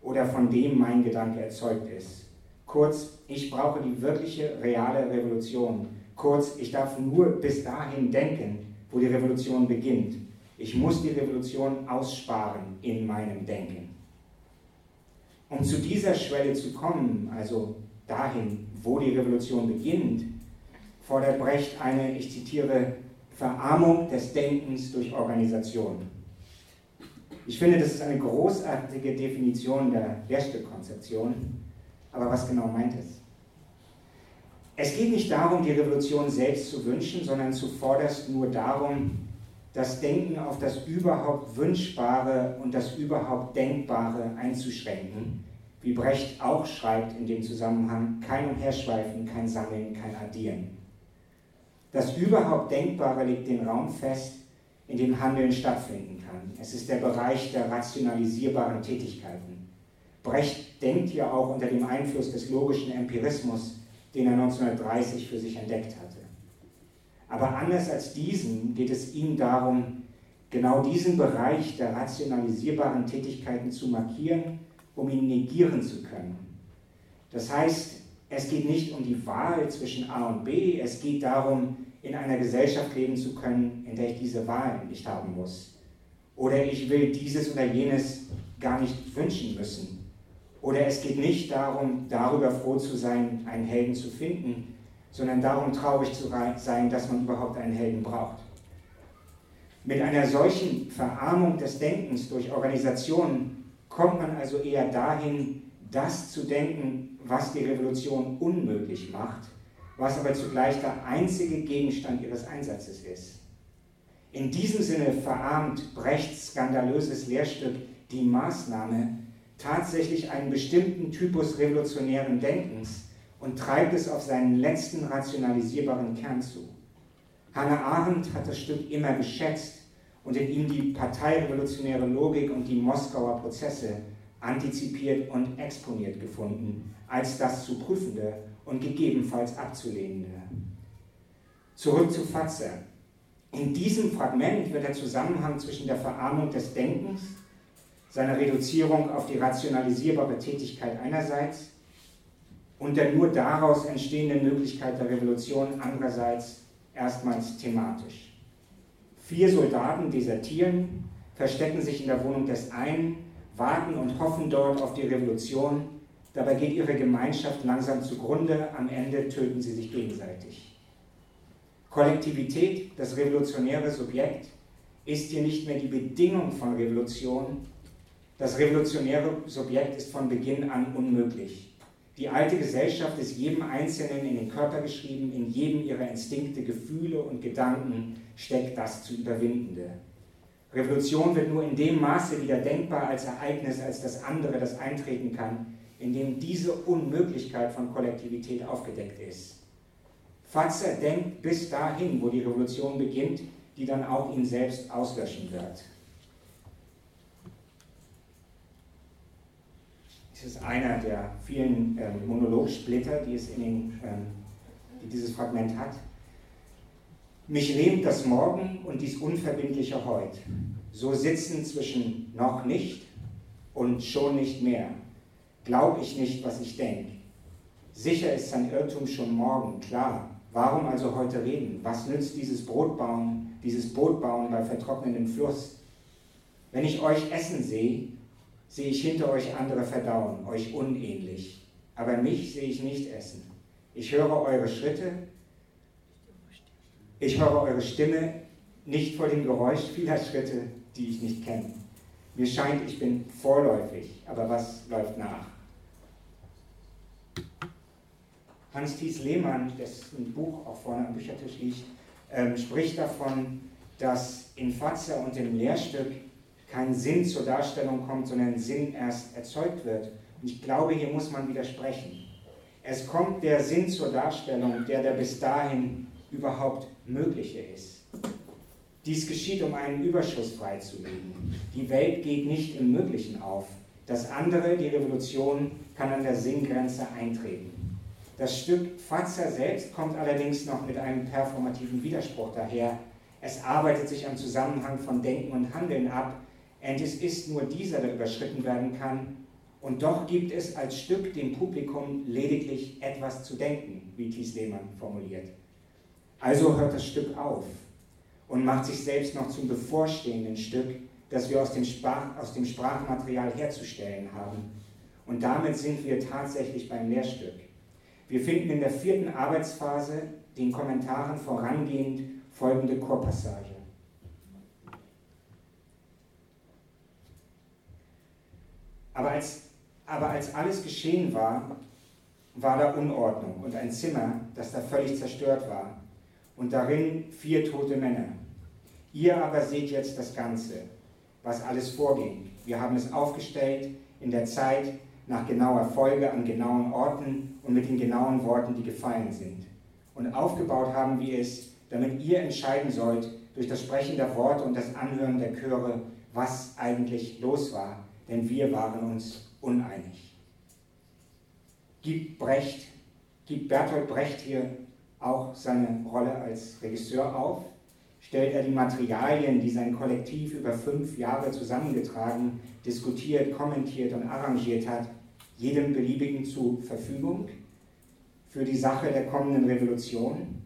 oder von dem mein Gedanke erzeugt ist. Kurz, ich brauche die wirkliche, reale Revolution. Kurz, ich darf nur bis dahin denken, wo die Revolution beginnt. Ich muss die Revolution aussparen in meinem Denken. Um zu dieser Schwelle zu kommen, also dahin, wo die Revolution beginnt, fordert Brecht eine, ich zitiere, Verarmung des Denkens durch Organisation. Ich finde, das ist eine großartige Definition der Lehrstückkonzeption, aber was genau meint es? Es geht nicht darum, die Revolution selbst zu wünschen, sondern zuvorderst nur darum, das Denken auf das überhaupt Wünschbare und das überhaupt Denkbare einzuschränken, wie Brecht auch schreibt in dem Zusammenhang, kein Umherschweifen, kein Sammeln, kein Addieren. Das überhaupt Denkbare legt den Raum fest, in dem Handeln stattfinden kann. Es ist der Bereich der rationalisierbaren Tätigkeiten. Brecht denkt ja auch unter dem Einfluss des logischen Empirismus, den er 1930 für sich entdeckt hatte. Aber anders als diesen geht es ihm darum, genau diesen Bereich der rationalisierbaren Tätigkeiten zu markieren, um ihn negieren zu können. Das heißt, es geht nicht um die Wahl zwischen A und B, es geht darum, in einer Gesellschaft leben zu können, in der ich diese Wahl nicht haben muss. Oder ich will dieses oder jenes gar nicht wünschen müssen. Oder es geht nicht darum, darüber froh zu sein, einen Helden zu finden, sondern darum traurig zu sein, dass man überhaupt einen Helden braucht. Mit einer solchen Verarmung des Denkens durch Organisationen kommt man also eher dahin, das zu denken, was die Revolution unmöglich macht, was aber zugleich der einzige Gegenstand ihres Einsatzes ist. In diesem Sinne verarmt Brechts skandalöses Lehrstück die Maßnahme tatsächlich einen bestimmten Typus revolutionären Denkens, und treibt es auf seinen letzten rationalisierbaren Kern zu. Hannah Arendt hat das Stück immer geschätzt und in ihm die parteirevolutionäre Logik und die Moskauer Prozesse antizipiert und exponiert gefunden, als das zu prüfende und gegebenenfalls abzulehnende. Zurück zu Fatzer. In diesem Fragment wird der Zusammenhang zwischen der Verarmung des Denkens, seiner Reduzierung auf die rationalisierbare Tätigkeit einerseits und der nur daraus entstehenden Möglichkeit der Revolution andererseits erstmals thematisch. Vier Soldaten desertieren, verstecken sich in der Wohnung des einen, warten und hoffen dort auf die Revolution. Dabei geht ihre Gemeinschaft langsam zugrunde, am Ende töten sie sich gegenseitig. Kollektivität, das revolutionäre Subjekt, ist hier nicht mehr die Bedingung von Revolution. Das revolutionäre Subjekt ist von Beginn an unmöglich. Die alte Gesellschaft ist jedem Einzelnen in den Körper geschrieben, in jedem ihrer Instinkte, Gefühle und Gedanken steckt das zu Überwindende. Revolution wird nur in dem Maße wieder denkbar als Ereignis, als das andere, das eintreten kann, in dem diese Unmöglichkeit von Kollektivität aufgedeckt ist. Fatzer denkt bis dahin, wo die Revolution beginnt, die dann auch ihn selbst auslöschen wird. ist einer der vielen ähm, Monologsplitter, die es in den, ähm, die dieses Fragment hat. Mich lähmt das Morgen und dies unverbindliche Heut. So sitzen zwischen noch nicht und schon nicht mehr. Glaub ich nicht, was ich denke. Sicher ist sein Irrtum schon morgen, klar. Warum also heute reden? Was nützt dieses Brotbauen, dieses Bootbauen bei vertrocknendem Fluss? Wenn ich euch essen sehe, sehe ich hinter euch andere verdauen, euch unähnlich. Aber mich sehe ich nicht essen. Ich höre eure Schritte, ich höre eure Stimme nicht vor dem Geräusch vieler Schritte, die ich nicht kenne. Mir scheint, ich bin vorläufig, aber was läuft nach? Hans-Thies Lehmann, dessen Buch auch vorne am Büchertisch liegt, ähm, spricht davon, dass in Fatzer und im Lehrstück kein Sinn zur Darstellung kommt, sondern Sinn erst erzeugt wird. Und ich glaube, hier muss man widersprechen. Es kommt der Sinn zur Darstellung, der der bis dahin überhaupt mögliche ist. Dies geschieht, um einen Überschuss freizulegen. Die Welt geht nicht im Möglichen auf. Das andere, die Revolution, kann an der Sinngrenze eintreten. Das Stück Fatzer selbst kommt allerdings noch mit einem performativen Widerspruch daher. Es arbeitet sich am Zusammenhang von Denken und Handeln ab, und es ist nur dieser, der überschritten werden kann. Und doch gibt es als Stück dem Publikum lediglich etwas zu denken, wie Thies Lehmann formuliert. Also hört das Stück auf und macht sich selbst noch zum bevorstehenden Stück, das wir aus dem, Sprach, aus dem Sprachmaterial herzustellen haben. Und damit sind wir tatsächlich beim Lehrstück. Wir finden in der vierten Arbeitsphase den Kommentaren vorangehend folgende Chorpassage. Aber als, aber als alles geschehen war, war da Unordnung und ein Zimmer, das da völlig zerstört war und darin vier tote Männer. Ihr aber seht jetzt das Ganze, was alles vorging. Wir haben es aufgestellt in der Zeit nach genauer Folge an genauen Orten und mit den genauen Worten, die gefallen sind. Und aufgebaut haben wir es, damit ihr entscheiden sollt durch das Sprechen der Worte und das Anhören der Chöre, was eigentlich los war denn wir waren uns uneinig. Gibt Brecht, gibt Bertolt Brecht hier auch seine Rolle als Regisseur auf? Stellt er die Materialien, die sein Kollektiv über fünf Jahre zusammengetragen, diskutiert, kommentiert und arrangiert hat, jedem Beliebigen zur Verfügung für die Sache der kommenden Revolution?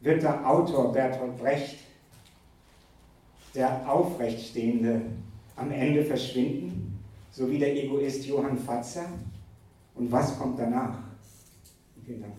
Wird der Autor Bertolt Brecht der Aufrechtstehende am Ende verschwinden, so wie der Egoist Johann Fatzer. Und was kommt danach? Vielen Dank.